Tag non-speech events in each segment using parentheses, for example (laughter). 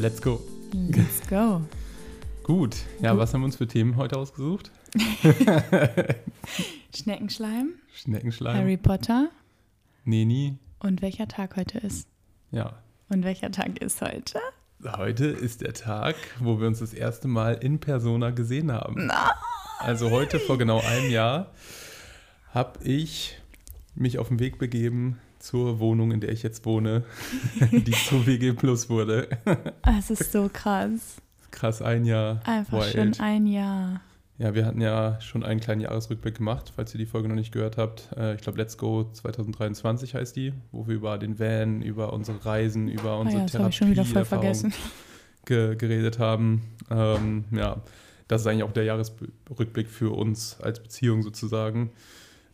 Let's go. Let's go. (laughs) Gut. Ja, was haben wir uns für Themen heute ausgesucht? (laughs) Schneckenschleim, Schneckenschleim, Harry Potter Neni. und welcher Tag heute ist. Ja. Und welcher Tag ist heute? Heute ist der Tag, wo wir uns das erste Mal in Persona gesehen haben. Also heute vor genau einem Jahr habe ich mich auf den Weg begeben zur Wohnung, in der ich jetzt wohne, (laughs) die zu WG Plus wurde. (laughs) Es ist so krass. Krass, ein Jahr. Einfach wild. schon ein Jahr. Ja, wir hatten ja schon einen kleinen Jahresrückblick gemacht, falls ihr die Folge noch nicht gehört habt. Äh, Ich glaube, Let's Go 2023 heißt die, wo wir über den Van, über unsere Reisen, über Oh unsere ja, das habe ich schon wieder voll Therapieerfahrung vergessen. (laughs) ge geredet haben. Ähm, ja, das ist eigentlich auch der Jahresrückblick für uns als Beziehung sozusagen.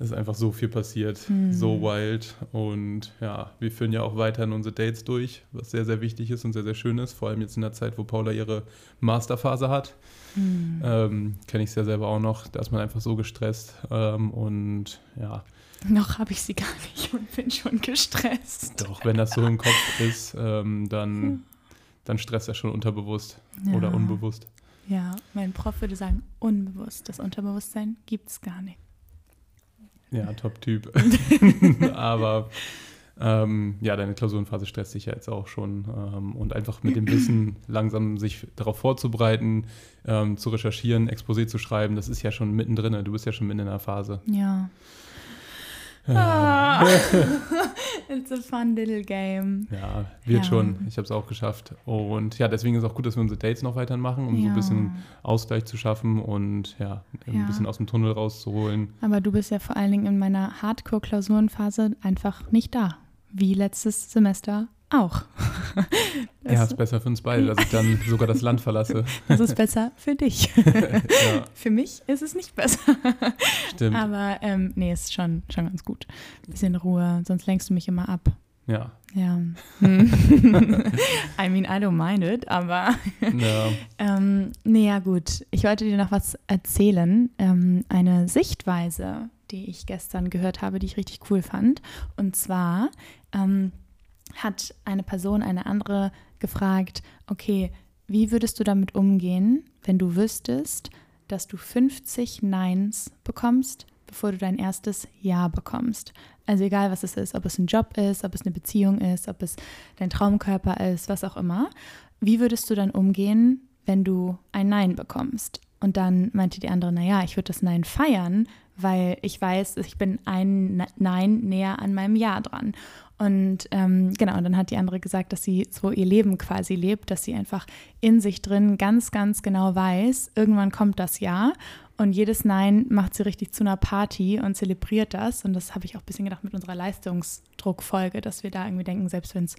Es ist einfach so viel passiert, Hm. so wild. Und ja, wir führen ja auch weiterhin unsere Dates durch, was sehr, sehr wichtig ist und sehr, sehr schön ist. Vor allem jetzt in der Zeit, wo Paula ihre Masterphase hat. Hm. Ähm, Kenne ich sehr selber auch noch. Da ist man einfach so gestresst. Ähm, und ja, Noch habe ich sie gar nicht und bin schon gestresst. doch, wenn das so im Kopf ist, ähm, dann, dann stresst er schon unterbewusst Ja. oder unbewusst. Ja, mein Prof würde sagen, unbewusst. Das Unterbewusstsein gibt es gar nicht. Ja, Top-Typ. (laughs) Aber ähm, ja, deine Klausurenphase stresst dich ja jetzt auch schon. Ähm, und einfach mit dem Wissen langsam sich darauf vorzubereiten, ähm, zu recherchieren, Exposé zu schreiben, das ist ja schon mittendrin. Du bist ja schon mitten in der Phase. Ja. Ja, Ah. (laughs) (laughs) It's a fun little game. ja wird Ja. schon. Ich habe es auch geschafft. Und ja, deswegen ist es auch gut, dass wir unsere Dates noch weiterhin machen, um so ja. ein bisschen Ausgleich zu schaffen und ja, ein Ja. bisschen aus dem Tunnel rauszuholen. Aber du bist ja vor allen Dingen in meiner Hardcore-Klausurenphase einfach nicht da. Wie letztes Semester auch. (laughs) Ja, Das, ist besser für uns beide, dass ich dann sogar das Land verlasse. (laughs) das ist besser für dich. (laughs) ja, Für mich ist es nicht besser. stimmt. Aber ähm, nee, ist schon, schon ganz gut. Bisschen Ruhe, sonst lenkst du mich immer ab. Ja. Ja. Hm. I mean, I don't mind it, aber ja. ähm, nee, ja gut. Ich wollte dir noch was erzählen. Ähm, eine Sichtweise, die ich gestern gehört habe, die ich richtig cool fand. Und zwar ähm, hat eine Person eine andere gefragt, okay, wie würdest du damit umgehen, wenn du wüsstest, dass du 50 Neins bekommst, bevor du dein erstes Ja bekommst? Also egal, was es ist, ob es ein Job ist, ob es eine Beziehung ist, ob es dein Traumkörper ist, was auch immer. Wie würdest du dann umgehen, wenn du ein Nein bekommst? Und dann meinte die andere, naja, ich würde das Nein feiern, weil ich weiß, ich bin ein Nein näher an meinem Ja dran. Und ähm, genau, und dann hat die andere gesagt, dass sie so ihr Leben quasi lebt, dass sie einfach in sich drin ganz, ganz genau weiß, irgendwann kommt das Ja und jedes Nein macht sie richtig zu einer Party und zelebriert das. Und das habe ich auch ein bisschen gedacht mit unserer Leistungsdruckfolge, dass wir da irgendwie denken, selbst wenn es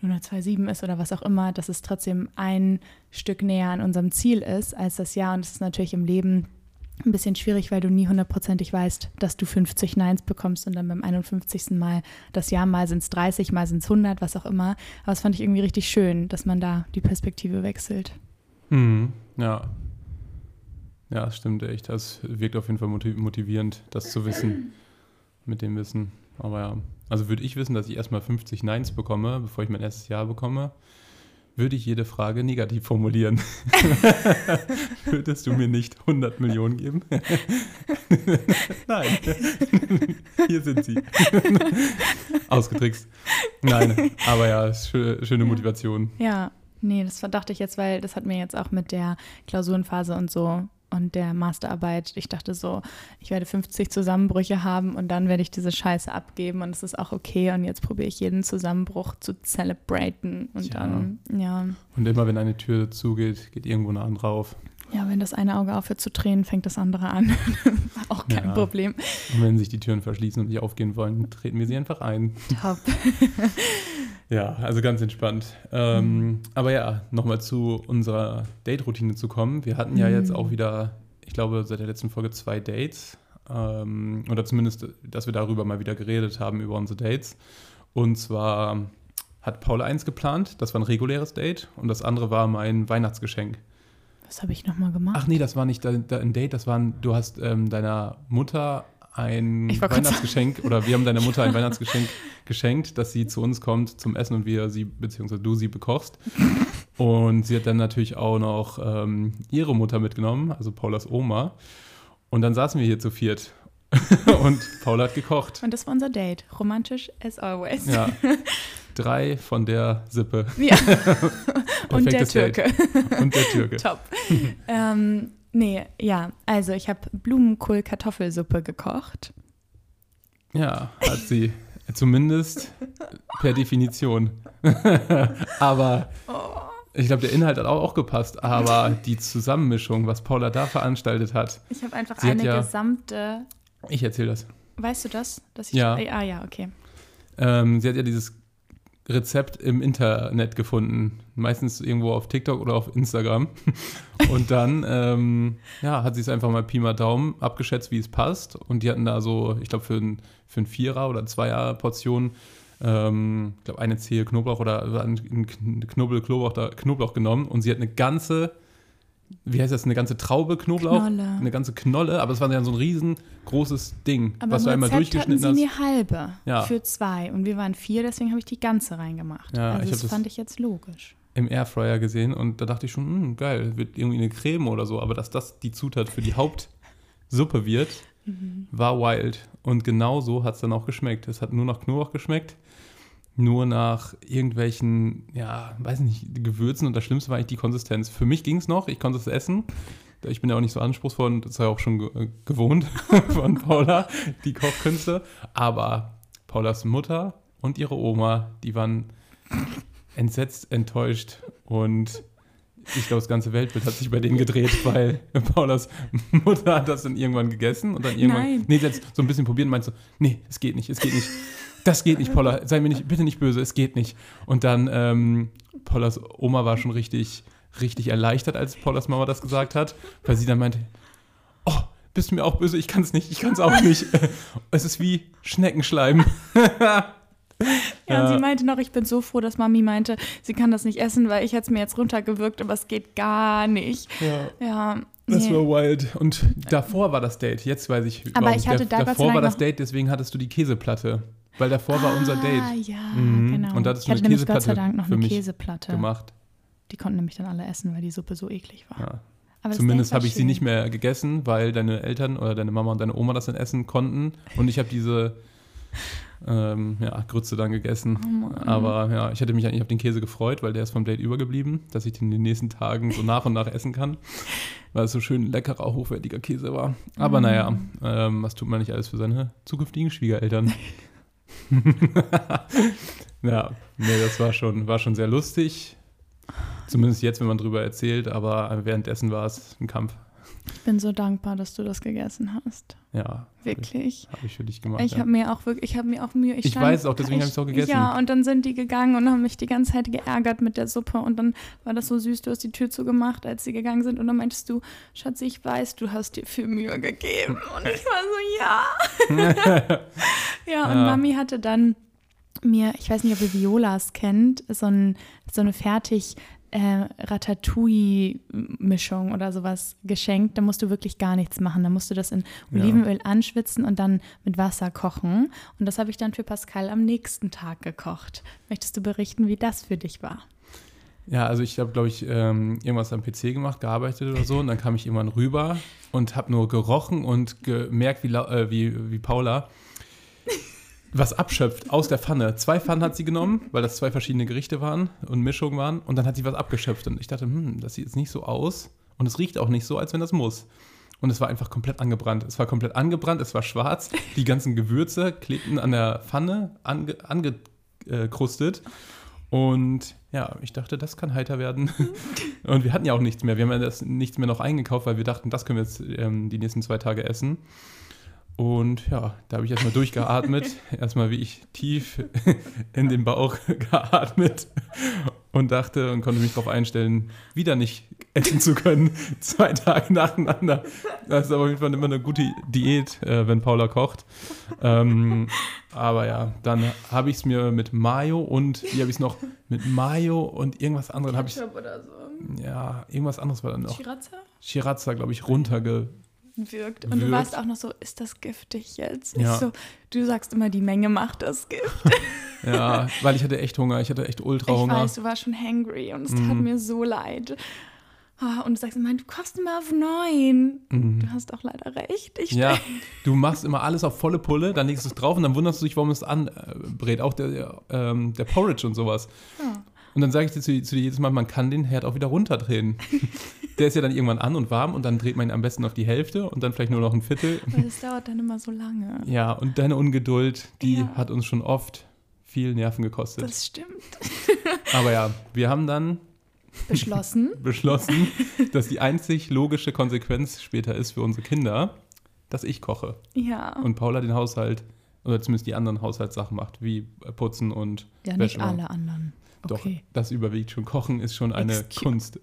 nur eine 2,7 ist oder was auch immer, dass es trotzdem ein Stück näher an unserem Ziel ist als das Ja. Und das ist natürlich im Leben ein bisschen schwierig, weil du nie hundertprozentig weißt, dass du 50 Neins bekommst und dann beim 51. Mal das Jahr, mal sind es 30, mal sind es 100, was auch immer. Aber das fand ich irgendwie richtig schön, dass man da die Perspektive wechselt. Mhm. Ja. Ja, das stimmt echt. Das wirkt auf jeden Fall motiv- motivierend, das zu wissen. (clears throat) Mit dem Wissen. Aber ja. Also würde ich wissen, dass ich erstmal 50 Neins bekomme, bevor ich mein erstes Jahr bekomme, würde ich jede Frage negativ formulieren. (laughs) Würdest du mir nicht 100 Millionen geben? (laughs) Nein. (laughs) Hier sind sie. Ausgetrickst. Nein, aber ja, schöne. Motivation. Ja, nee, das dachte ich jetzt, weil das hat mir jetzt auch mit der Klausurenphase und so und der Masterarbeit, ich dachte so, ich werde 50 Zusammenbrüche haben und dann werde ich diese Scheiße abgeben und es ist auch okay und jetzt probiere ich jeden Zusammenbruch zu celebraten und Tja. dann, ja, Und immer wenn eine Tür zugeht, geht irgendwo eine andere auf. ja, wenn das eine Auge aufhört zu tränen, fängt das andere an. (laughs) auch kein Ja. Problem. Und wenn sich die Türen verschließen und nicht aufgehen wollen, treten wir sie einfach ein. Top. (laughs) Ja, also ganz entspannt. Ähm, aber ja, nochmal zu unserer Date-Routine zu kommen. Wir hatten ja Mhm. jetzt auch wieder, ich glaube, seit der letzten Folge zwei Dates. Ähm, oder zumindest, dass wir darüber mal wieder geredet haben, über unsere Dates. Und zwar hat Paul eins geplant, das war ein reguläres Date. Und das andere war mein Weihnachtsgeschenk. Was habe ich nochmal gemacht? Ach nee, das war nicht ein Date, das war ein, du hast ähm, deiner Mutter ein Weihnachtsgeschenk oder wir haben deiner Mutter ein (laughs) Weihnachtsgeschenk geschenkt, dass sie zu uns kommt zum Essen und wir sie, beziehungsweise du sie bekochst. (laughs) Und sie hat dann natürlich auch noch ähm, ihre Mutter mitgenommen, also Paulas Oma. Und dann saßen wir hier zu viert. (laughs) und Paula hat gekocht. Und das war unser Date. Romantisch as always. Ja. Drei von der Sippe. Ja. und der Date. Türke. Und der Türke. Top. ähm, nee, ja. Also ich habe Blumenkohl-Kartoffelsuppe gekocht. Ja, hat sie. Zumindest per Definition. (laughs) aber Oh. ich glaube, der Inhalt hat auch, auch gepasst. Aber die Zusammenmischung, was Paula da veranstaltet hat, Ich habe einfach eine ja- gesamte. ich erzähle das. Weißt du das? Dass ich, Ja. Ah ja, okay. Ähm, sie hat ja dieses Rezept im Internet gefunden, meistens irgendwo auf TikTok oder auf Instagram. (laughs) Und dann ähm, ja, hat sie es einfach mal Pi mal Daumen abgeschätzt, wie es passt. Und die hatten da so, ich glaube, für ein, für ein Vierer- oder Zweier-Portion, ähm, ich glaube, eine Zehe Knoblauch oder ein Kn- Knoblauch, Knoblauch, da, Knoblauch genommen. Und sie hat eine ganze, wie heißt das, eine ganze Traube Knoblauch? Knolle. Eine ganze Knolle, aber es war ja so ein riesengroßes Ding, Aber was du einmal Rezept hatten durchgeschnitten sie hast. eine halbe Ja. für zwei und wir waren vier, deswegen habe ich die ganze reingemacht. Ja, also das, das- fand ich jetzt logisch. im Airfryer gesehen und da dachte ich schon, hm, geil, wird irgendwie eine Creme oder so, aber dass das die Zutat für die Hauptsuppe wird, (laughs) war wild. Und genau so hat es dann auch geschmeckt. Es hat nur nach Knoblauch geschmeckt, nur nach irgendwelchen, ja, weiß nicht, Gewürzen und das Schlimmste war eigentlich die Konsistenz. Für mich ging es noch, ich konnte es essen. Ich bin ja auch nicht so anspruchsvoll und das ist ja auch schon ge äh, gewohnt (laughs) von Paula, die Kochkünste. Aber Paulas Mutter und ihre Oma, die waren entsetzt, enttäuscht und ich glaube, das ganze Weltbild hat sich bei denen gedreht, weil Paulas Mutter hat das dann irgendwann gegessen und dann irgendwann, Nein. nee, hat so ein bisschen probiert und meinte so, nee, es geht nicht, es geht nicht. Das geht nicht, Paula, sei mir nicht, bitte nicht böse, es geht nicht. Und dann, ähm, Paulas Oma war schon richtig, richtig erleichtert, als Paulas Mama das gesagt hat, weil sie dann meinte, oh, bist du mir auch böse, ich kann es nicht, ich kann es auch nicht. (laughs) es ist wie Schneckenschleim. (laughs) Ja, und sie meinte noch, ich bin so froh, dass Mami meinte, sie kann das nicht essen, weil ich hätte es mir jetzt runtergewirkt, aber es geht gar nicht. Ja. Ja, Das nee. war wild. Und davor war das Date. Jetzt weiß ich. Aber ich hatte da davor war das Date, deswegen hattest du die Käseplatte. Weil davor war unser Ah, Date ja, Mhm. genau. Und da hattest ich du hatte eine nämlich Gott sei Dank noch für eine Käseplatte. gemacht. Die konnten nämlich dann alle essen, weil die Suppe so eklig war. Ja. Aber Zumindest habe ich sie schön. nicht mehr gegessen, weil deine Eltern oder deine Mama und deine Oma das dann essen konnten. Und ich habe diese ähm, ja, Grütze dann gegessen. Oh. Aber ja, ich hätte mich eigentlich auf den Käse gefreut, weil der ist vom Date übergeblieben, dass ich den in den nächsten Tagen so nach und nach essen kann. (laughs) Weil es so schön leckerer, hochwertiger Käse war. Aber Mm. naja, ähm, was tut man nicht alles für seine zukünftigen Schwiegereltern? (laughs) (laughs) ja, nee, das war schon, war schon sehr lustig. Zumindest jetzt, wenn man drüber erzählt, aber währenddessen war es ein Kampf. Ich bin so dankbar, dass du das gegessen hast. Ja, Wirklich. habe ich für dich gemacht. Ich ja. habe mir auch wirklich, ich habe mir auch Mühe. Ich stand- weiß auch, deswegen hab ich's auch gegessen. Ja, und dann sind die gegangen und haben mich die ganze Zeit geärgert mit der Suppe und dann war das so süß, du hast die Tür zugemacht, als sie gegangen sind und dann meintest du, Schatzi, ich weiß, du hast dir viel Mühe gegeben und ich war so, ja. (laughs) ja, und Ja. Mami hatte dann mir, ich weiß nicht, ob ihr Violas kennt, so, ein, so eine fertig äh, Ratatouille-Mischung oder sowas geschenkt. Da musst du wirklich gar nichts machen. Da musst du das in Ja. Olivenöl anschwitzen und dann mit Wasser kochen. Und das habe ich dann für Pascal am nächsten Tag gekocht. Möchtest du berichten, wie das für dich war? Ja, also ich habe, glaube ich, ähm, irgendwas am PC gemacht, gearbeitet oder so. Und dann kam ich irgendwann rüber und habe nur gerochen und gemerkt, wie, äh, wie, wie Paula was abschöpft aus der Pfanne. Zwei Pfannen hat sie genommen, weil das zwei verschiedene Gerichte waren und Mischungen waren. Und dann hat sie was abgeschöpft. Und ich dachte, hm, das sieht jetzt nicht so aus. Und es riecht auch nicht so, als wenn das muss. Und es war einfach komplett angebrannt. Es war komplett angebrannt, es war schwarz. Die ganzen Gewürze klebten an der Pfanne ange, angekrustet. Und ja, ich dachte, das kann heiter werden. (laughs) Und wir hatten ja auch nichts mehr. Wir haben ja das nichts mehr noch eingekauft, weil wir dachten, das können wir jetzt ähm, die nächsten zwei Tage essen. Und ja, da habe ich erstmal durchgeatmet. (laughs) erstmal wie ich tief (laughs) in den Bauch geatmet und dachte und konnte mich darauf einstellen, wieder nicht essen zu können. (laughs) Zwei Tage nacheinander. Das ist aber auf jeden Fall immer eine gute Diät, äh, wenn Paula kocht. Ähm, aber ja, dann habe ich es mir mit Mayo und, wie habe ich es noch? Mit Mayo und irgendwas anderes habe ich, oder so. ja, irgendwas anderes war dann noch. Shiratza? Shiratza, glaube ich, runterge... Wirkt. Und du Wirkt. warst auch noch so, ist das giftig jetzt? Ja. Ich so, du sagst immer, die Menge macht das Gift. (laughs) Ja, weil ich hatte echt Hunger. Ich hatte echt ultra Ich Hunger. weiß, du warst schon hangry und es tat Mhm. mir so leid. Ah, Und du sagst immer, du kochst immer auf neun. Du hast auch leider recht. Ich Mhm. Ja, (laughs) du machst immer alles auf volle Pulle, dann legst du es drauf und dann wunderst du dich, warum es anbrät. Auch der, der, ähm, der Porridge und sowas. Ja. Und dann sage ich dir zu, zu dir jedes Mal, man kann den Herd auch wieder runterdrehen. (laughs) der ist ja dann irgendwann an und warm und dann dreht man ihn am besten auf die Hälfte und dann vielleicht nur noch ein Viertel. Weil es dauert dann immer so lange. Ja, und deine Ungeduld, die Ja. hat uns schon oft viel Nerven gekostet. Das stimmt. (laughs) Aber ja, wir haben dann Beschlossen. (laughs) beschlossen, dass die einzig logische Konsequenz später ist für unsere Kinder, dass ich koche. Ja. und Paula den Haushalt oder zumindest die anderen Haushaltssachen macht, wie Putzen und ja, nicht Wäsche machen. alle anderen. Doch, Okay. das überwiegt schon. Kochen ist schon eine Excuse- Kunst.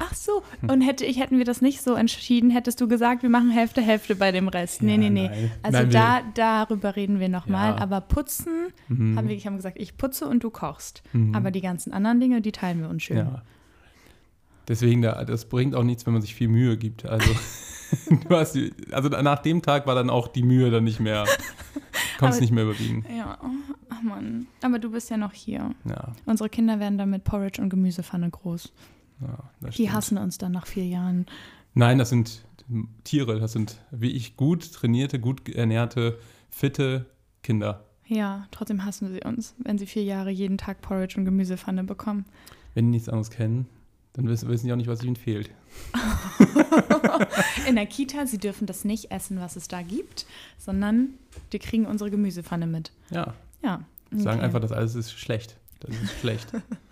Ach so, und hätte ich, hätten wir das nicht so entschieden, hättest du gesagt, wir machen Hälfte, Hälfte bei dem Rest. Nee, Ja, nee, nee. nein. Also Nein, da, darüber reden wir nochmal. Ja. Aber putzen, Mhm. haben wir ich haben gesagt, ich putze und du kochst. Mhm. Aber die ganzen anderen Dinge, die teilen wir uns schön. Ja. Deswegen, da, das bringt auch nichts, wenn man sich viel Mühe gibt. Also, (laughs) du hast also nach dem Tag war dann auch die Mühe dann nicht mehr, (laughs) konntest nicht mehr überwiegen. Ja, ach Mann. Aber du bist ja noch hier. Ja, Unsere Kinder werden dann mit Porridge und Gemüsepfanne groß. ja das Die hassen uns dann nach vier Jahren. Nein, das sind Tiere, das sind wie ich gut trainierte, gut ernährte, fitte Kinder. Ja, trotzdem hassen sie uns, wenn sie vier Jahre jeden Tag Porridge und Gemüsepfanne bekommen. Wenn die nichts anderes kennen, dann wissen, wissen die auch nicht, was ihnen fehlt. (laughs) In der Kita, sie dürfen das nicht essen, was es da gibt, sondern die kriegen unsere Gemüsepfanne mit. Ja, Ja. sagen okay. einfach, das alles ist schlecht. Das ist schlecht.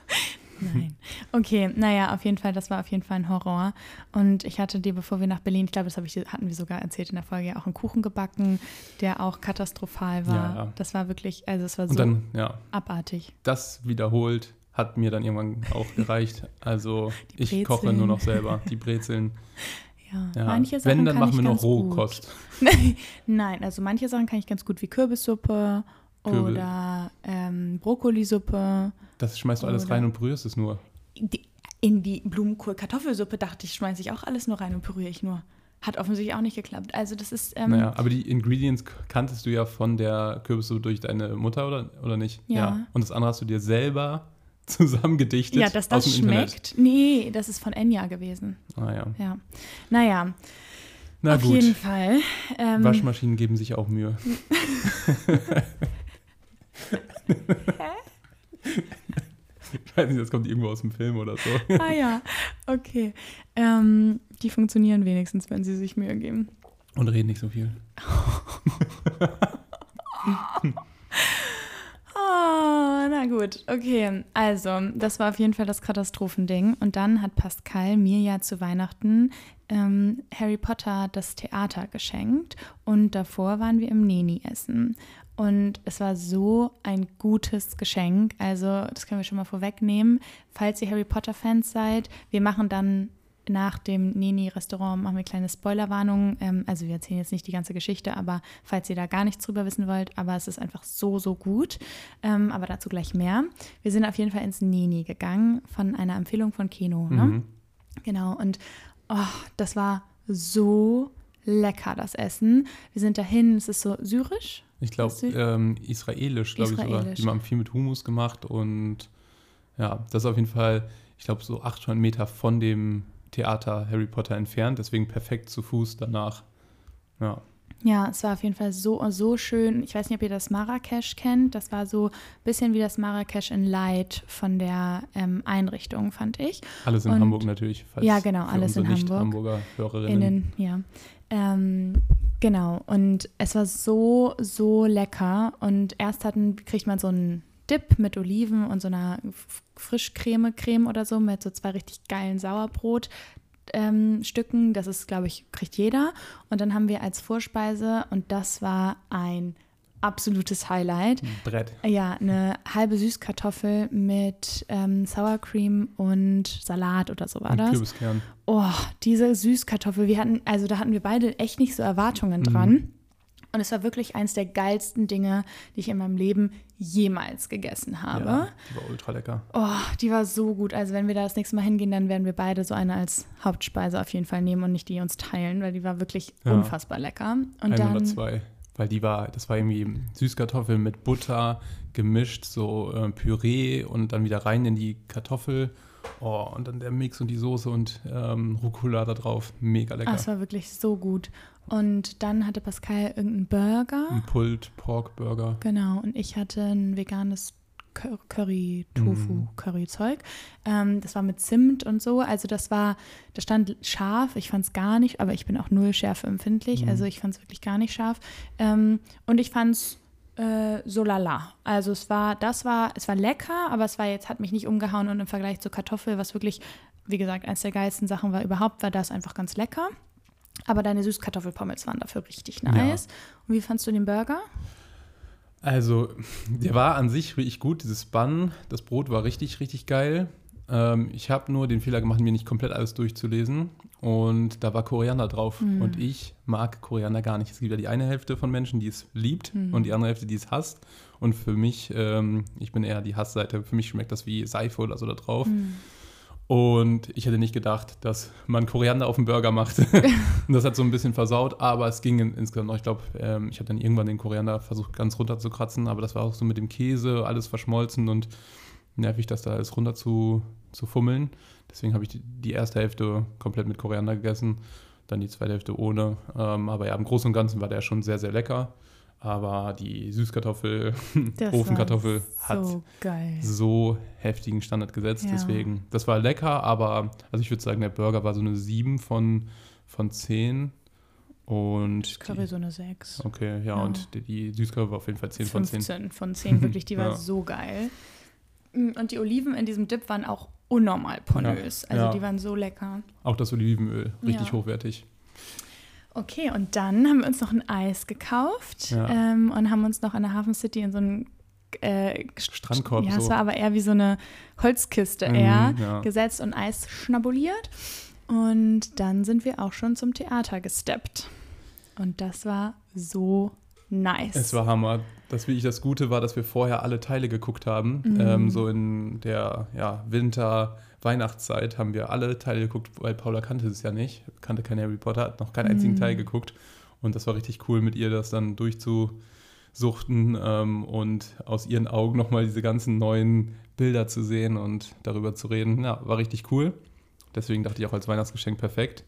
(laughs) Nein. Okay, naja, auf jeden Fall, das war auf jeden Fall ein Horror. Und ich hatte dir, bevor wir nach Berlin, ich glaube, das ich, hatten wir sogar erzählt in der Folge, ja auch einen Kuchen gebacken, der auch katastrophal war. Ja, ja. Das war wirklich, also es war so dann, ja, abartig. das wiederholt hat mir dann irgendwann auch gereicht. Also (laughs) ich koche nur noch selber. Die Brezeln. (laughs) Ja, Ja. manche Sachen Wenn, dann machen wir gut. Rohkost. (laughs) Nein, also manche Sachen kann ich ganz gut, wie Kürbissuppe Kürbis. oder ähm, Brokkolisuppe. Das schmeißt du alles rein und berührst es nur. In die Blumenkohl-Kartoffelsuppe dachte ich, schmeiße ich auch alles nur rein und püriere ich nur. Hat offensichtlich auch nicht geklappt. Also das ist, ähm, Naja, aber die Ingredients kanntest du ja von der Kürbissuppe durch deine Mutter, oder, oder nicht? Ja. Und das andere hast du dir selber (laughs) zusammengedichtet ja, dass das dem Internet. schmeckt. Nee, das ist von Enya gewesen. Ah ja. Ja. Naja, Na auf gut. jeden Fall. Ähm, Waschmaschinen geben sich auch Mühe. (laughs) ich weiß nicht, das kommt irgendwo aus dem Film oder so. ah ja, okay. Ähm, die funktionieren wenigstens, wenn sie sich Mühe geben. Und reden nicht so viel. (laughs) Oh, na gut, okay. Also, das war auf jeden Fall das Katastrophending. Und dann hat Pascal mir ja zu Weihnachten ähm, Harry Potter das Theater geschenkt. Und davor waren wir im Neni essen. Und es war so ein gutes Geschenk. Also, das können wir schon mal vorwegnehmen. Falls ihr Harry Potter-Fans seid, wir machen dann nach dem Neni-Restaurant machen wir kleine Spoilerwarnungen. Ähm, also wir erzählen jetzt nicht die ganze Geschichte, aber falls ihr da gar nichts drüber wissen wollt, aber es ist einfach so, so gut. Ähm, aber dazu gleich mehr. Wir sind auf jeden Fall ins Neni gegangen von einer Empfehlung von Keno. Ne? Mhm. Genau. Und oh, das war so lecker, das Essen. Wir sind dahin, es ist so syrisch. Ich glaube, ähm, israelisch, glaube ich sogar. Die haben viel mit Humus gemacht und ja, das ist auf jeden Fall, ich glaube, so 800 Meter von dem Theater Harry Potter entfernt, deswegen perfekt zu Fuß danach. Ja, Ja, es war auf jeden Fall so, so schön. Ich weiß nicht, ob ihr das Marrakesch kennt. Das war so ein bisschen wie das Marrakesch in Light von der ähm, Einrichtung, fand ich. alles in Und- Hamburg natürlich. Ja, genau, alles in Hamburg. Nicht-Hamburger Hörerinnen. Innen, ja. Ähm, genau. Und es war so, so lecker. Und erst hatten, kriegt man so einen Dip mit Oliven und so einer F- Frischcreme-Creme oder so mit so zwei richtig geilen Sauerbrot. Ähm, Stücken, das ist, glaube ich, kriegt jeder. Und dann haben wir als Vorspeise, und das war ein absolutes Highlight, Brett. ja, eine halbe Süßkartoffel mit ähm, Sour Cream und Salat oder so war und das. Kürbiskern. Oh, diese Süßkartoffel, wir hatten, also da hatten wir beide echt nicht so Erwartungen Mhm. Und es war wirklich eins der geilsten Dinge, die ich in meinem Leben jemals gegessen habe. Ja, die war ultra lecker. Oh, die war so gut. Also wenn wir da das nächste Mal hingehen, dann werden wir beide so eine als Hauptspeise auf jeden Fall nehmen und nicht die uns teilen, weil die war wirklich Ja. unfassbar lecker. Und Ein dann, oder zwei. weil die war, das war irgendwie Süßkartoffel mit Butter gemischt, so äh, Püree und dann wieder rein in die Kartoffel. Oh, und dann der Mix und die Soße und ähm, Rucola da drauf. Mega lecker. Das war wirklich so gut. Und dann hatte Pascal irgendeinen Burger. Ein Pulled Pork Burger. Genau. Und ich hatte ein veganes Cur- Curry, Tofu, Mhm. Curry-Zeug. Ähm, das war mit Zimt und so. Also das war, da stand scharf. Ich fand es gar nicht, aber ich bin auch null Schärfe empfindlich. Mhm. Also ich fand es wirklich gar nicht scharf. Ähm, und ich fand es äh, so lala. Also es war, das war, es war lecker, aber es war jetzt, hat mich nicht umgehauen und im Vergleich zur Kartoffel, was wirklich, wie gesagt, eines der geilsten Sachen war überhaupt, war das einfach ganz lecker. Aber deine Süßkartoffelpommes waren dafür richtig nice. Und wie fandst du den Burger? Also, der war an sich richtig gut, dieses Bun. Das Brot war richtig, richtig geil. Ähm, ich habe nur den Fehler gemacht, mir nicht komplett alles durchzulesen. Und da war Koriander drauf. Mhm. Und ich mag Koriander gar nicht. Es gibt ja die eine Hälfte von Menschen, die es liebt Mhm. und die andere Hälfte, die es hasst. Und für mich, ähm, ich bin eher die Hassseite, für mich schmeckt das wie Seife oder so da drauf. Mhm. Und ich hätte nicht gedacht, dass man Koriander auf dem Burger macht. (laughs) und das hat so ein bisschen versaut, aber es ging in, insgesamt noch. Ich glaube, ähm, ich habe dann irgendwann den Koriander versucht, ganz runter zu kratzen, aber das war auch so mit dem Käse, alles verschmolzen und nervig, das da alles runter zu, zu fummeln. Deswegen habe ich die, die erste Hälfte komplett mit Koriander gegessen, dann die zweite Hälfte ohne. Ähm, aber ja, im Großen und Ganzen war der schon sehr, sehr lecker. Aber die Süßkartoffel, (laughs) Ofenkartoffel war hat so geil. so heftigen Standard gesetzt. Ja. Deswegen, das war lecker, aber also ich würde sagen, der Burger war so eine 7 von, von 10. Und Curry die, so eine 6. okay, ja, Ja. und die, die Süßkartoffel war auf jeden Fall 10 von 10. 15 von 10, wirklich, die (laughs) war Ja. so geil. Und die Oliven in diesem Dip waren auch unnormal pornös. Ja. Also Ja. die waren so lecker. Auch das Olivenöl, richtig Ja. hochwertig. Okay, und dann haben wir uns noch ein Eis gekauft ähm, und haben uns noch an der Hafen City in so einen äh, Strandkorb Ja, es so. war aber eher wie so eine Holzkiste Mhm, eher ja. gesetzt und Eis schnabuliert. Und dann sind wir auch schon zum Theater gesteppt. Und das war so nice. Es war Hammer. Das wirklich das Gute war, dass wir vorher alle Teile geguckt haben. Mhm. Ähm, so in der ja, Winter, Weihnachtszeit haben wir alle Teile geguckt, weil Paula kannte es ja nicht, kannte kein Harry Potter, hat noch keinen einzigen Mhm. Teil geguckt. Und das war richtig cool, mit ihr das dann durchzusuchten ähm, und aus ihren Augen nochmal diese ganzen neuen Bilder zu sehen und darüber zu reden. Ja, war richtig cool. Deswegen dachte ich auch als Weihnachtsgeschenk perfekt.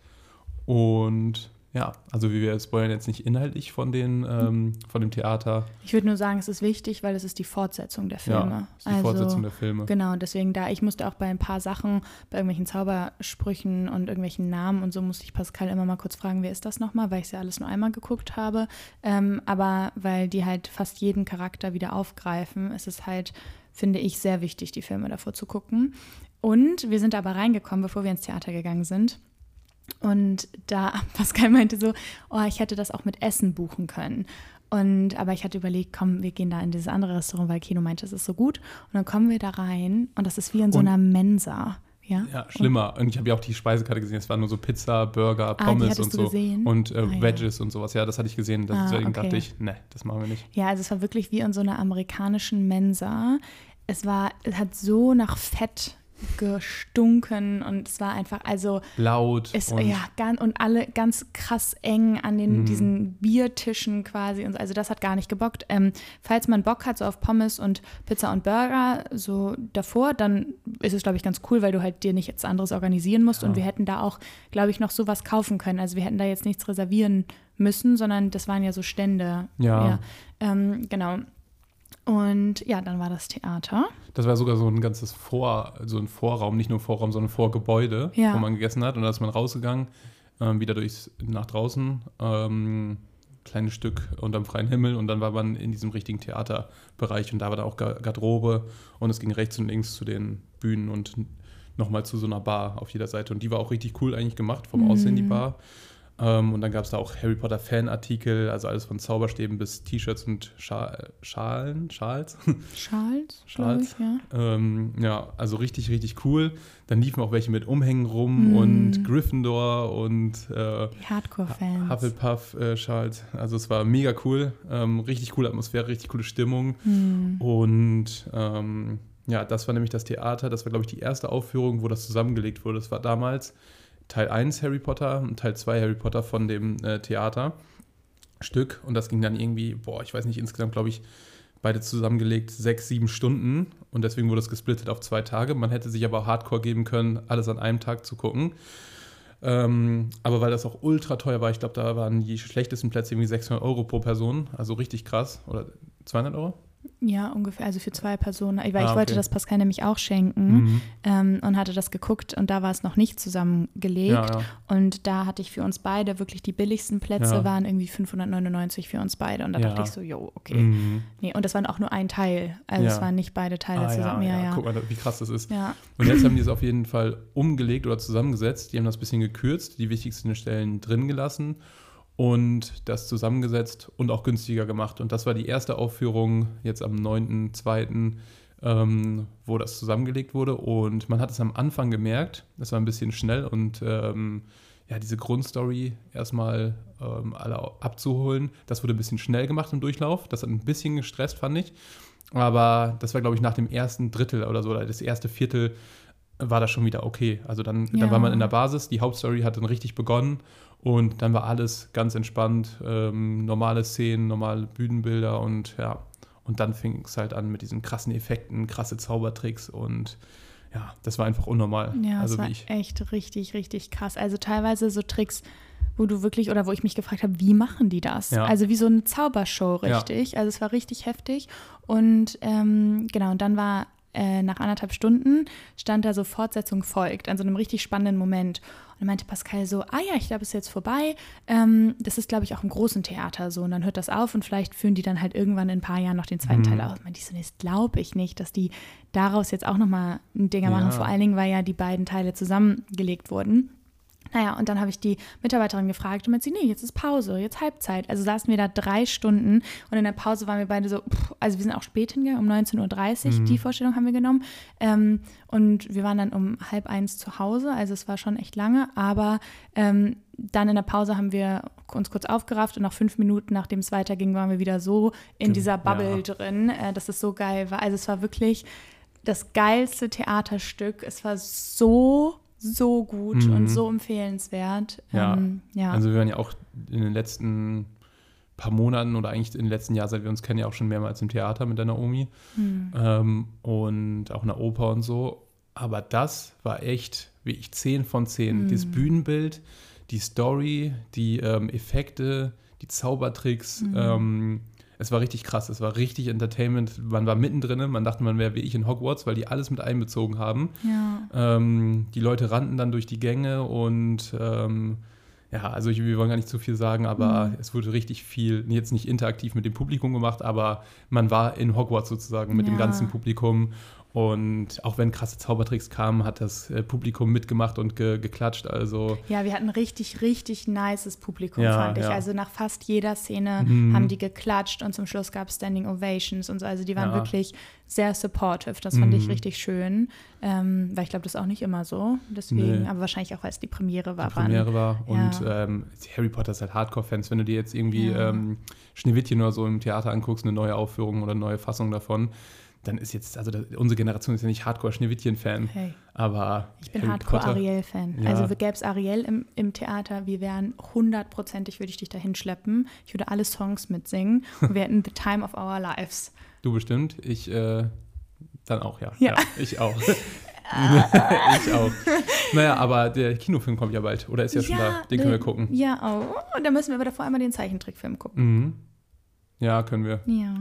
Und ja, also wir spoilern jetzt nicht inhaltlich von, den, ähm, von dem Theater. ich würde nur sagen, es ist wichtig, weil es ist die Fortsetzung der Filme. Ja, ist die Fortsetzung der Filme. Genau, deswegen da, ich musste auch bei ein paar Sachen, bei irgendwelchen Zaubersprüchen und irgendwelchen Namen und so musste ich Pascal immer mal kurz fragen, wer ist das nochmal, weil ich es ja alles nur einmal geguckt habe. Ähm, aber weil die halt fast jeden Charakter wieder aufgreifen, ist es halt, finde ich, sehr wichtig, die Filme davor zu gucken. Und wir sind aber reingekommen, bevor wir ins Theater gegangen sind. Und da (laughs) Pascal meinte so, oh, ich hätte das auch mit Essen buchen können. Und aber ich hatte überlegt, komm, wir gehen da in dieses andere Restaurant, weil Kino meinte, es ist so gut. Und dann kommen wir da rein und das ist wie in so Und- einer Mensa. Ja, Ja, schlimmer. Und ich habe ja auch die Speisekarte gesehen. Es waren nur so Pizza, Burger, Ah, Pommes hattest und so. gesehen? Und äh, Ah, ja. Veggies und sowas. Ja, das hatte ich gesehen. Ah, Deswegen okay. dachte ich, ne, das machen wir nicht. Ja, also es war wirklich wie in so einer amerikanischen Mensa. Es war, es hat so nach Fett gestunken und es war einfach, also Laut. es, und ja, ganz, und alle ganz krass eng an den, Mhm. diesen Biertischen quasi und so. Also das hat gar nicht gebockt. Ähm, falls man Bock hat, so auf Pommes und Pizza und Burger so davor, dann ist es, glaube ich, ganz cool, weil du halt dir nicht jetzt anderes organisieren musst Ja. und wir hätten da auch, glaube ich, noch sowas kaufen können. Also wir hätten da jetzt nichts reservieren müssen, sondern das waren ja so Stände. Ja. ähm, genau. Und ja, dann war das Theater. Das war sogar so ein ganzes Vor, so ein Vorraum, nicht nur Vorraum, sondern Vorgebäude, Ja. wo man gegessen hat. Und da ist man rausgegangen, ähm, wieder durchs, nach draußen, ähm, kleines Stück unterm freien Himmel und dann war man in diesem richtigen Theaterbereich und da war da auch Ga- Garderobe und es ging rechts und links zu den Bühnen und nochmal zu so einer Bar auf jeder Seite. Und die war auch richtig cool eigentlich gemacht, vom Mhm. Aussehen die Bar. Ähm, und dann gab es da auch Harry Potter Fanartikel, also alles von Zauberstäben bis T-Shirts und Scha Schalen, Schals. (laughs) Glaube Charles. ich, ja. Ähm, ja, also richtig, richtig cool. Dann liefen auch welche mit Umhängen rum Mm. und Gryffindor und äh, Hardcore-Fans. Hufflepuff äh. Also es war mega cool. Ähm, richtig coole Atmosphäre, richtig coole Stimmung. Hm. Und ähm, ja, das war nämlich das Theater. Das war, glaube ich, die erste Aufführung, wo das zusammengelegt wurde. Das war damals Teil 1 Harry Potter und Teil 2 Harry Potter von dem äh, Theater. Stück und das ging dann irgendwie, boah, ich weiß nicht, insgesamt glaube ich, beide zusammengelegt sechs, sieben Stunden und deswegen wurde es gesplittet auf zwei Tage. Man hätte sich aber auch Hardcore geben können, alles an einem Tag zu gucken. Ähm, aber weil das auch ultra teuer war, ich glaube, da waren die schlechtesten Plätze irgendwie 600 Euro pro Person, also richtig krass. Oder 200 Euro? Ja, ungefähr, also für zwei Personen. Weil ah, ich wollte das Pascal nämlich auch schenken mhm. ähm, und hatte das geguckt und da war es noch nicht zusammengelegt. Ja, ja. Und da hatte ich für uns beide wirklich die billigsten Plätze, ja. waren irgendwie 599 für uns beide. Und da dachte ich so, jo, okay. Mhm. Nee, und das war auch nur ein Teil. Also es waren nicht beide Teile ah, zusammen. Ja, ja, Guck mal, wie krass das ist. Und jetzt haben die es auf jeden Fall umgelegt oder zusammengesetzt. Die haben das ein bisschen gekürzt, die wichtigsten Stellen drin gelassen und das zusammengesetzt und auch günstiger gemacht. Und das war die erste Aufführung jetzt am 9.2., ähm, wo das zusammengelegt wurde. Und man hat es am Anfang gemerkt, das war ein bisschen schnell und ähm, ja, diese Grundstory erstmal ähm, alle abzuholen, das wurde ein bisschen schnell gemacht im Durchlauf. Das hat ein bisschen gestresst, fand ich. Aber das war, glaube ich, nach dem ersten Drittel oder so, oder das erste Viertel war das schon wieder okay. Also dann, ja. dann war man in der Basis, die Hauptstory hat dann richtig begonnen und dann war alles ganz entspannt, ähm, normale Szenen, normale Bühnenbilder und ja, und dann fing es halt an mit diesen krassen Effekten, krasse Zaubertricks und ja, das war einfach unnormal. Ja, also das war ich. echt richtig, richtig krass. Also teilweise so Tricks, wo du wirklich oder wo ich mich gefragt habe, wie machen die das? Ja. Also wie so eine Zaubershow, richtig. Ja. Also es war richtig heftig. Und ähm, genau, und dann war äh, nach anderthalb Stunden stand da so Fortsetzung folgt, an so einem richtig spannenden Moment. Und dann meinte Pascal so, ah ja, ich glaube, es ist jetzt vorbei. Ähm, das ist, glaube ich, auch im großen Theater so. Und dann hört das auf und vielleicht führen die dann halt irgendwann in ein paar Jahren noch den zweiten mhm. Teil aus. Und ich so, das glaube ich nicht, dass die daraus jetzt auch nochmal ein Dinger ja. machen. Vor allen Dingen, weil ja die beiden Teile zusammengelegt wurden. Naja, und dann habe ich die Mitarbeiterin gefragt und meinte sie, nee, jetzt ist Pause, jetzt Halbzeit. Also saßen wir da drei Stunden und in der Pause waren wir beide so, pff, also wir sind auch spät hingegangen, um 19.30 Uhr, mhm. die Vorstellung haben wir genommen. Ähm, und wir waren dann um halb eins zu Hause, also es war schon echt lange, aber ähm, dann in der Pause haben wir uns kurz aufgerafft und nach fünf Minuten, nachdem es weiterging, waren wir wieder so in dieser Bubble ja. drin, äh, dass es so geil war. Also es war wirklich das geilste Theaterstück. Es war so so gut mhm. und so empfehlenswert. Ja. Ähm, ja. Also wir waren ja auch in den letzten paar Monaten oder eigentlich im letzten Jahr, seit wir uns kennen, ja auch schon mehrmals im Theater mit der Naomi mhm. ähm, und auch in der Oper und so. Aber das war echt wie ich 10 von 10. Mhm. Das Bühnenbild, die Story, die ähm, Effekte, die Zaubertricks, mhm. ähm, es war richtig krass, es war richtig Entertainment. Man war mittendrin, man dachte, man wäre wie ich in Hogwarts, weil die alles mit einbezogen haben. Ja. Ähm, die Leute rannten dann durch die Gänge und ähm, ja, also ich, wir wollen gar nicht zu viel sagen, aber mhm. es wurde richtig viel, jetzt nicht interaktiv mit dem Publikum gemacht, aber man war in Hogwarts sozusagen mit ja. dem ganzen Publikum und auch wenn krasse Zaubertricks kamen, hat das äh, Publikum mitgemacht und ge geklatscht. Also ja, wir hatten richtig, richtig nices Publikum, ja, fand ich. Ja. Also nach fast jeder Szene mhm. haben die geklatscht und zum Schluss gab es Standing Ovations und so. Also die waren ja. wirklich sehr supportive. Das fand mhm. ich richtig schön. Ähm, weil ich glaube, das ist auch nicht immer so. Deswegen, nee. aber wahrscheinlich auch, weil es die Premiere war. Die Premiere war. Und ähm, Harry Potter ist halt Hardcore-Fans. Wenn du dir jetzt irgendwie ähm, Schneewittchen oder so im Theater anguckst, eine neue Aufführung oder eine neue Fassung davon, dann ist jetzt, also unsere Generation ist ja nicht Hardcore-Schneewittchen-Fan. Hey. Aber. Ich bin Hardcore-Ariel-Fan. Ja. Also gäbe es Ariel im, im Theater, wir wären hundertprozentig, würde ich dich dahin schleppen. Ich würde alle Songs mitsingen und wir hätten The Time of Our Lives. (laughs) Du bestimmt. Ich äh, dann auch, ja. Ja, ja ich auch. (laughs) (laughs) ich auch. Naja, aber der Kinofilm kommt ja bald. Oder ist ja, ja schon da. Den können wir gucken. Ja, oh. Und dann müssen wir aber davor einmal den Zeichentrickfilm gucken. Mhm. Ja, können wir. Ja.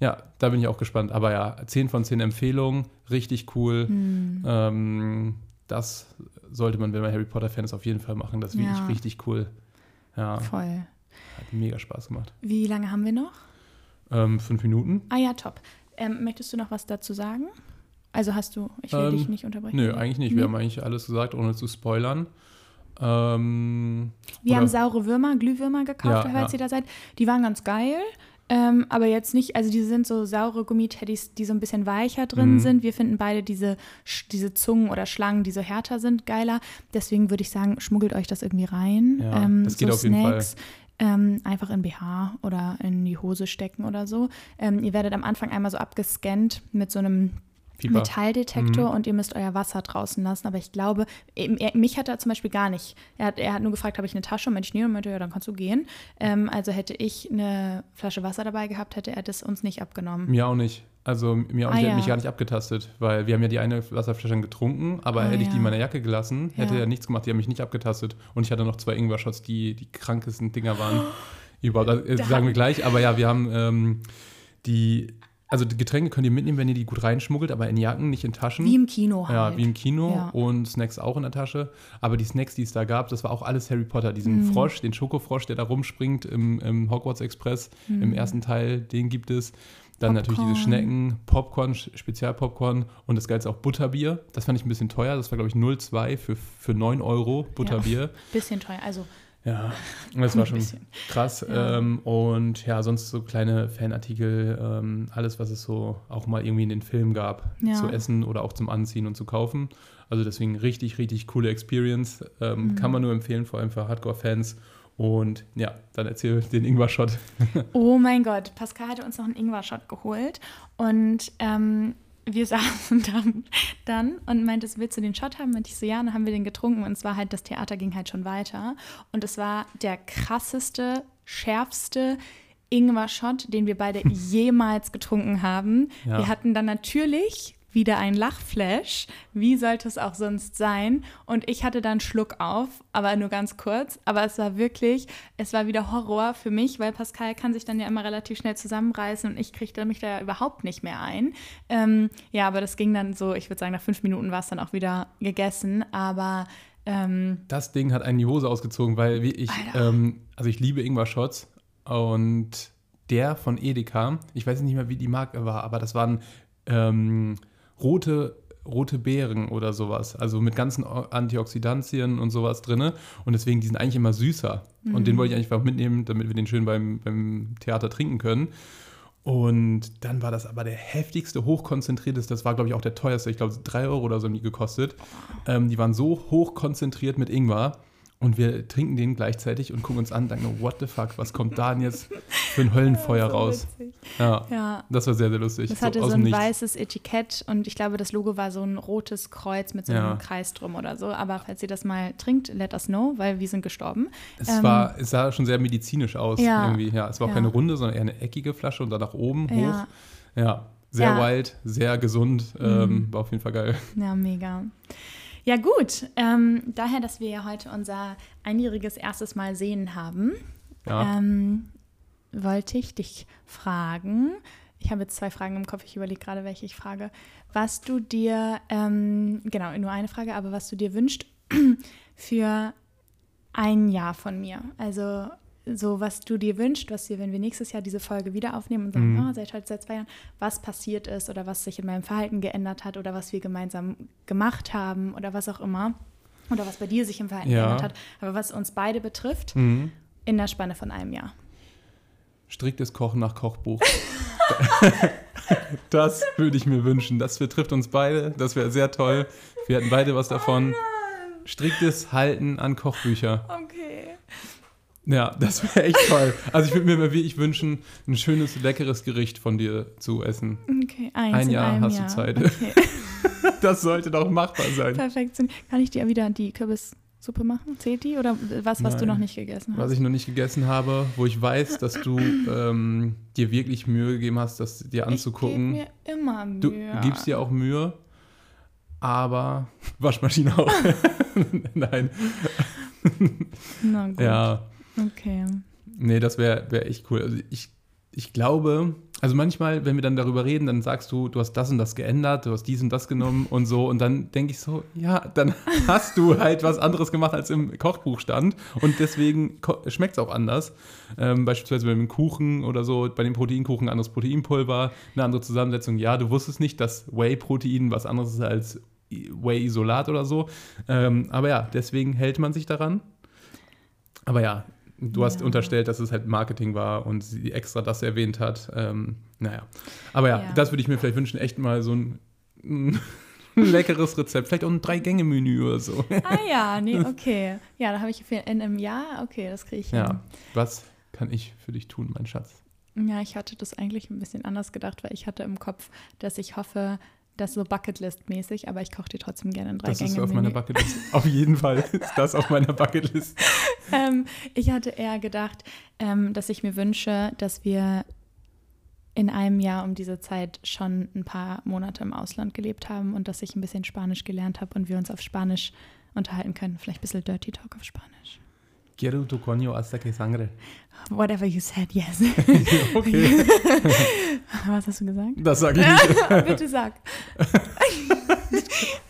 Ja, da bin ich auch gespannt. Aber ja, 10 von 10 Empfehlungen, richtig cool. Mhm. Ähm, das sollte man, wenn man Harry Potter-Fan ist, auf jeden Fall machen. Das ist ja. wirklich richtig cool. Ja. Voll. Hat mega Spaß gemacht. Wie lange haben wir noch? Ähm, fünf Minuten. Ah ja, top. Ähm, möchtest du noch was dazu sagen? Also hast du, ich will dich ähm, nicht unterbrechen. Nö, eigentlich nicht. Nee. Wir haben eigentlich alles gesagt, ohne zu spoilern. Ähm, wir haben saure Würmer, Glühwürmer gekauft, ja, falls ja. ihr da seid. Die waren ganz geil. Ähm, aber jetzt nicht, also die sind so saure Gummiteddies, die so ein bisschen weicher drin mhm. sind. Wir finden beide diese, diese Zungen oder Schlangen, die so härter sind, geiler. Deswegen würde ich sagen, schmuggelt euch das irgendwie rein. Ja, ähm, das geht so auf jeden Snacks. Fall. Ähm, einfach in BH oder in die Hose stecken oder so. Ähm, ihr werdet am Anfang einmal so abgescannt mit so einem Fieber. Metalldetektor Mhm. und ihr müsst euer Wasser draußen lassen. Aber ich glaube, er, mich hat er zum Beispiel gar nicht. Er hat, er hat nur gefragt, habe ich eine Tasche? Und meinte ich, nee, und meinte, ja, dann kannst du gehen. Ähm, also hätte ich eine Flasche Wasser dabei gehabt, hätte er das uns nicht abgenommen. Mir auch nicht. Also mir auch Ah, nicht, hat ja. mich gar nicht abgetastet, weil wir haben ja die eine Wasserflasche getrunken, aber Ah, hätte ich die ja. in meiner Jacke gelassen, hätte Ja. er nichts gemacht, die haben mich nicht abgetastet. Und ich hatte noch zwei Ingwer-Shots, die die krankesten Dinger waren. (gasps) Überhaupt, also, äh, Da- sagen wir gleich, aber ja, wir haben ähm, die, also die Getränke könnt ihr mitnehmen, wenn ihr die gut reinschmuggelt, aber in Jacken, nicht in Taschen. Wie im Kino halt. Ja, wie im Kino Ja. und Snacks auch in der Tasche. Aber die Snacks, die es da gab, das war auch alles Harry Potter. Diesen Mhm. Frosch, den Schokofrosch, der da rumspringt im, im Hogwarts Express, im ersten Teil, den gibt es. Dann natürlich diese Mhm. Popcorn. Schnecken, Popcorn, Spezialpopcorn und das Geilste auch Butterbier. Das fand ich ein bisschen teuer. Das war, glaube ich, 0,2 für, für 9 Euro Butterbier. (laughs) Bisschen teuer. Also Ja, das war (laughs) schon krass. Ja. Ähm, und ja, sonst so kleine Fanartikel, ähm, alles, was es so auch mal irgendwie in den Filmen gab, Ja. zu essen oder auch zum Anziehen und zu kaufen. Also deswegen richtig, richtig coole Experience. Ähm, Mhm. Kann man nur empfehlen, vor allem für Hardcore-Fans. Und ja, dann erzähl den Ingwer-Shot. (laughs) Oh mein Gott, Pascal hatte uns noch einen Ingwer-Shot geholt und ähm, wir saßen (laughs) dann, dann und meinte, willst du den Shot haben? Meinte ich so, ja, und dann haben wir den getrunken und es war halt, das Theater ging halt schon weiter und es war der krasseste, schärfste Ingwer-Shot, den wir beide (laughs) jemals getrunken haben. Ja. Wir hatten dann natürlich wieder ein Lachflash. Wie sollte es auch sonst sein? Und ich hatte dann Schluck auf, aber nur ganz kurz. Aber es war wirklich, es war wieder Horror für mich, weil Pascal kann sich dann ja immer relativ schnell zusammenreißen und ich kriegte mich da überhaupt nicht mehr ein. Ähm, ja, aber das ging dann so, ich würde sagen, nach fünf Minuten war es dann auch wieder gegessen. Aber ähm, Das Ding hat einen die Hose ausgezogen, weil wie ich, ähm, also ich liebe Ingwer-Shots und der von Edeka, ich weiß nicht mehr, wie die Marke war, aber das waren ähm, rote, rote Beeren oder sowas, also mit ganzen Antioxidantien und sowas drin und deswegen, die sind eigentlich immer süßer und den wollte ich eigentlich einfach mitnehmen, damit wir den schön beim, beim Theater trinken können. Und dann war das aber der heftigste, hochkonzentrierteste, das war, glaube ich, auch der teuerste, ich glaube, drei Euro oder so haben die gekostet. Ähm, die waren so hochkonzentriert mit Ingwer und wir trinken den gleichzeitig und gucken uns an und denken, what the fuck, was kommt da denn jetzt für ein (laughs) Höllenfeuer so raus? Ja, Ja. das war sehr, sehr lustig. Das hatte so, ein weißes Etikett und ich glaube, das Logo war so ein rotes Kreuz mit so einem Ja. Kreis drum oder so. Aber falls ihr das mal trinkt, let us know, weil wir sind gestorben. Es, Ähm, war, es sah schon sehr medizinisch aus Ja. irgendwie. Ja, es war auch keine runde, sondern eher eine eckige Flasche und dann nach oben hoch. Ja. Sehr. Mhm. wild, sehr gesund. Ähm, war auf jeden Fall geil. Ja, mega. Ja, gut. Ähm, daher, dass wir ja heute unser einjähriges erstes Mal sehen haben, Ja. ähm, wollte ich dich fragen. Ich habe jetzt zwei Fragen im Kopf, ich überlege gerade, welche ich frage. Was du dir, ähm, genau, nur eine Frage, aber was du dir wünschst (clears throat) für ein Jahr von mir. Also so, was du dir wünschst, was wir, wenn wir nächstes Jahr diese Folge wieder aufnehmen und sagen, Mhm. oh, seit heute seit zwei Jahren, was passiert ist oder was sich in meinem Verhalten geändert hat oder was wir gemeinsam gemacht haben oder was auch immer. Oder was bei dir sich im Verhalten Ja. geändert hat. Aber was uns beide betrifft, Mhm. in der Spanne von einem Jahr. Striktes Kochen nach Kochbuch. (laughs) das würde ich mir wünschen. Das betrifft uns beide. Das wäre sehr toll. Wir hätten beide was davon. Striktes Halten an Kochbücher. Okay. Ja, das wäre echt toll. Also ich würde mir mal wirklich wünschen, ein schönes, leckeres Gericht von dir zu essen. Okay, eins Ein in Jahr einem hast du Jahr. Zeit. Okay. (laughs) Das sollte doch machbar sein. Perfekt. Kann ich dir wieder die Kürbissuppe machen? Zählt die? Oder was, was du Nein. noch nicht gegessen hast? Was ich noch nicht gegessen habe, wo ich weiß, dass du (clears throat) ähm, dir wirklich Mühe gegeben hast, das dir anzugucken. Ich gebe mir immer Mühe. Du gibst dir auch Mühe, aber (laughs) Waschmaschine auch. (laughs) Nein, Na gut. ja, Okay. nee, das wäre wär echt cool. Also ich, ich glaube, also manchmal, wenn wir dann darüber reden, dann sagst du, du hast das und das geändert, du hast dies und das genommen und so. Und dann denke ich so, ja, dann (laughs) hast du halt was anderes gemacht, als im Kochbuch stand. Und deswegen schmeckt es auch anders. Ähm, beispielsweise bei dem Kuchen oder so, bei dem Proteinkuchen anderes Proteinpulver, eine andere Zusammensetzung. Ja, du wusstest nicht, dass Whey-Protein was anderes ist als Whey-Isolat oder so. Ähm, aber ja, deswegen hält man sich daran. Aber ja, du hast Ja. unterstellt, dass es halt Marketing war und sie extra das erwähnt hat. Ähm, naja. Aber ja, Ja. das würde ich mir vielleicht wünschen, echt mal so ein, ein (laughs) leckeres Rezept. Vielleicht auch ein Drei-Gänge-Menü oder so. Ah ja, nee, (laughs) okay. Ja, da habe ich für in einem Jahr, okay, das kriege ich Ja. Was kann ich für dich tun, mein Schatz? hin. Ja, ich hatte das eigentlich ein bisschen anders gedacht, weil ich hatte im Kopf, dass ich hoffe, Das ist so Bucketlist-mäßig, aber ich koche dir trotzdem gerne in drei Das Gänge. ist auf meiner Bucketlist. Auf jeden Fall ist das auf meiner Bucketlist. (laughs) ähm, ich hatte eher gedacht, ähm, dass ich mir wünsche, dass wir in einem Jahr um diese Zeit schon ein paar Monate im Ausland gelebt haben und dass ich ein bisschen Spanisch gelernt habe und wir uns auf Spanisch unterhalten können. Vielleicht ein bisschen Dirty Talk auf Spanisch. Quiero tu coño hasta que sangre. Whatever you said, yes. (laughs) okay, (laughs) Was hast du gesagt? das sage ich nicht. (laughs) Bitte sag.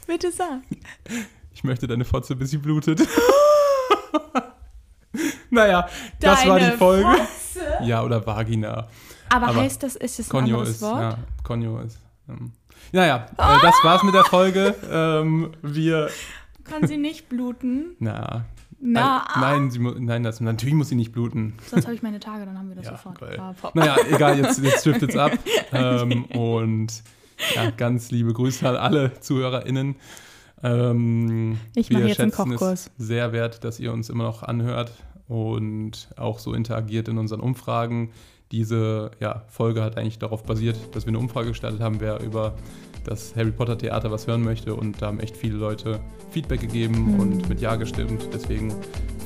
Bitte sag. Ich möchte deine Fotze, bis sie blutet. naja, das war die Deine Folge. Fotze? Ja, oder Vagina. Aber, Aber heißt das, ist das ein Conjo anderes ist, Wort? ja, Conjo ist. Ähm, naja, äh, das war's mit der Folge. Ähm, wir, Kann sie nicht bluten? na, Na, nein, sie mu- nein, das, natürlich muss sie nicht bluten. sonst habe ich meine Tage, dann haben wir das Ja, sofort. Ah. Naja, egal, jetzt, jetzt driftet's ab. (laughs) Ähm, und ja, ganz liebe Grüße an alle ZuhörerInnen. Ähm, Ich mache jetzt einen Kochkurs. es sehr wert, dass ihr uns immer noch anhört und auch so interagiert in unseren Umfragen. Diese ja, Folge hat eigentlich darauf basiert, dass wir eine Umfrage gestartet haben, wer über das Harry Potter Theater was hören möchte. Und da haben echt viele Leute Feedback gegeben Mhm. und mit Ja gestimmt. Deswegen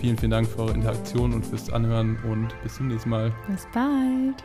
vielen, vielen Dank für eure Interaktion und fürs Anhören und bis zum nächsten Mal. Bis bald.